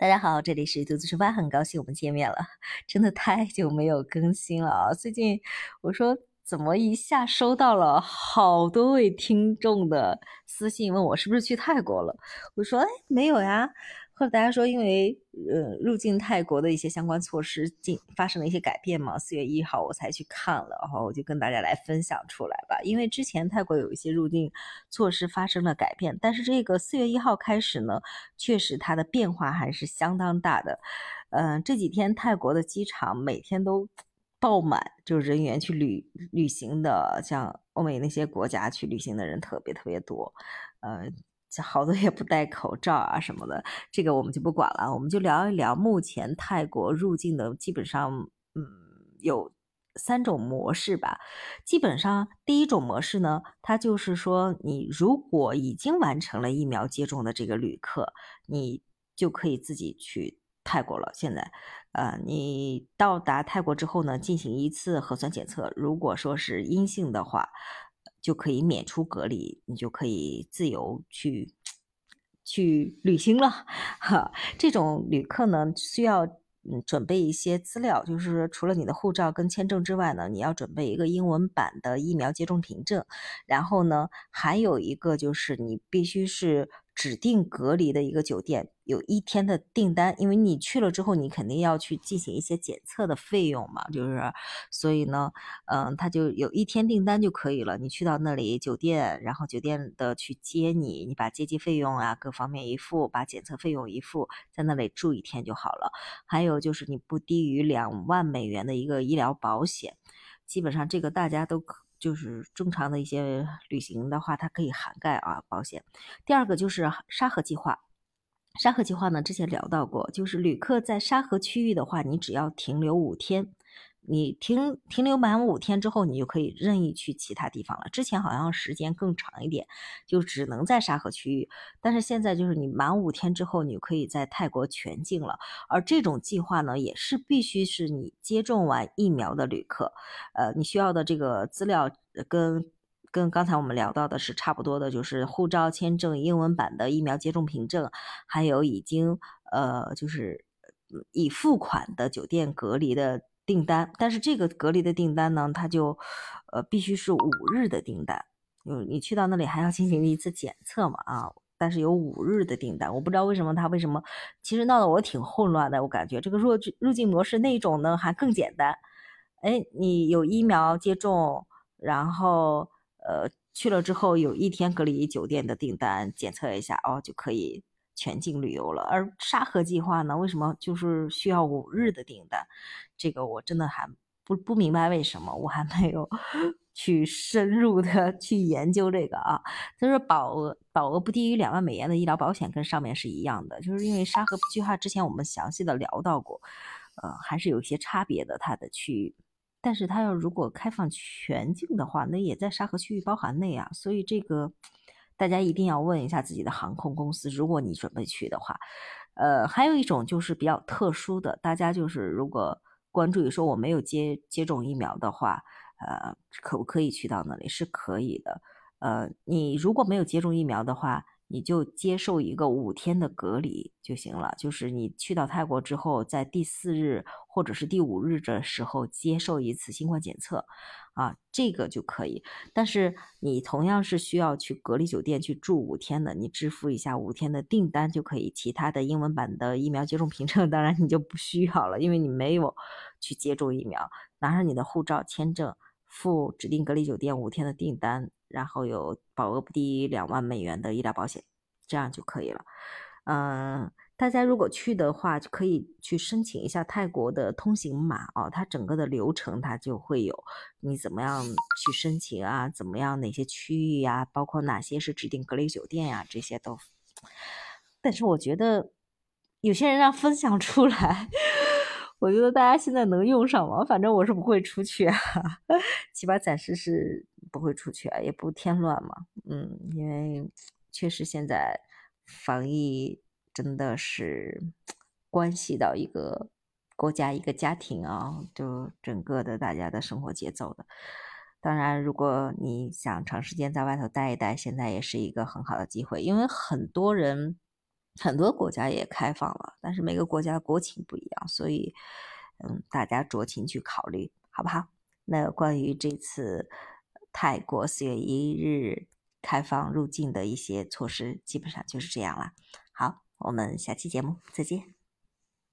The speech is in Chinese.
大家好，这里是独自出发，很高兴我们见面了，真的太久没有更新了啊！最近我说怎么一下收到了好多位听众的私信，问我是不是去泰国了？我说哎，没有呀。或者大家说，因为呃入境泰国的一些相关措施进发生了一些改变嘛，四月一号我才去看了，然后我就跟大家来分享出来吧。因为之前泰国有一些入境措施发生了改变，但是这个四月一号开始呢，确实它的变化还是相当大的。嗯，这几天泰国的机场每天都爆满，就是人员去旅旅行的，像欧美那些国家去旅行的人特别特别多，呃。好多也不戴口罩啊什么的，这个我们就不管了，我们就聊一聊目前泰国入境的基本上，嗯，有三种模式吧。基本上第一种模式呢，它就是说，你如果已经完成了疫苗接种的这个旅客，你就可以自己去泰国了。现在，呃，你到达泰国之后呢，进行一次核酸检测，如果说是阴性的话。就可以免除隔离，你就可以自由去去旅行了。哈，这种旅客呢，需要嗯准备一些资料，就是除了你的护照跟签证之外呢，你要准备一个英文版的疫苗接种凭证，然后呢，还有一个就是你必须是。指定隔离的一个酒店有一天的订单，因为你去了之后，你肯定要去进行一些检测的费用嘛，就是，所以呢，嗯，他就有一天订单就可以了。你去到那里酒店，然后酒店的去接你，你把接机费用啊各方面一付，把检测费用一付，在那里住一天就好了。还有就是你不低于两万美元的一个医疗保险，基本上这个大家都可。就是正常的一些旅行的话，它可以涵盖啊保险。第二个就是沙河计划，沙河计划呢之前聊到过，就是旅客在沙河区域的话，你只要停留五天。你停停留满五天之后，你就可以任意去其他地方了。之前好像时间更长一点，就只能在沙河区域。但是现在就是你满五天之后，你可以在泰国全境了。而这种计划呢，也是必须是你接种完疫苗的旅客。呃，你需要的这个资料跟跟刚才我们聊到的是差不多的，就是护照、签证、英文版的疫苗接种凭证，还有已经呃就是已付款的酒店隔离的。订单，但是这个隔离的订单呢，它就，呃，必须是五日的订单，嗯，你去到那里还要进行一次检测嘛，啊，但是有五日的订单，我不知道为什么他为什么，其实闹得我挺混乱的，我感觉这个入入境模式那种呢还更简单，哎，你有疫苗接种，然后呃去了之后有一天隔离酒店的订单，检测一下哦就可以。全境旅游了，而沙河计划呢？为什么就是需要五日的订单？这个我真的还不不明白为什么，我还没有 去深入的去研究这个啊。他说保额保额不低于两万美元的医疗保险跟上面是一样的，就是因为沙河计划之前我们详细的聊到过，呃，还是有一些差别的它的区域，但是它要如果开放全境的话，那也在沙河区域包含内啊，所以这个。大家一定要问一下自己的航空公司，如果你准备去的话，呃，还有一种就是比较特殊的，大家就是如果关注于说我没有接接种疫苗的话，呃，可不可以去到那里？是可以的，呃，你如果没有接种疫苗的话。你就接受一个五天的隔离就行了，就是你去到泰国之后，在第四日或者是第五日的时候接受一次新冠检测，啊，这个就可以。但是你同样是需要去隔离酒店去住五天的，你支付一下五天的订单就可以。其他的英文版的疫苗接种凭证，当然你就不需要了，因为你没有去接种疫苗，拿上你的护照、签证，付指定隔离酒店五天的订单。然后有保额不低于两万美元的医疗保险，这样就可以了。嗯，大家如果去的话，就可以去申请一下泰国的通行码哦。它整个的流程它就会有，你怎么样去申请啊？怎么样哪些区域呀？包括哪些是指定隔离酒店呀？这些都。但是我觉得有些人让分享出来。我觉得大家现在能用上吗？反正我是不会出去，起码暂时是不会出去啊，也不添乱嘛。嗯，因为确实现在防疫真的是关系到一个国家、一个家庭啊，就整个的大家的生活节奏的。当然，如果你想长时间在外头待一待，现在也是一个很好的机会，因为很多人。很多国家也开放了，但是每个国家国情不一样，所以嗯，大家酌情去考虑，好不好？那关于这次泰国四月一日开放入境的一些措施，基本上就是这样了。好，我们下期节目再见。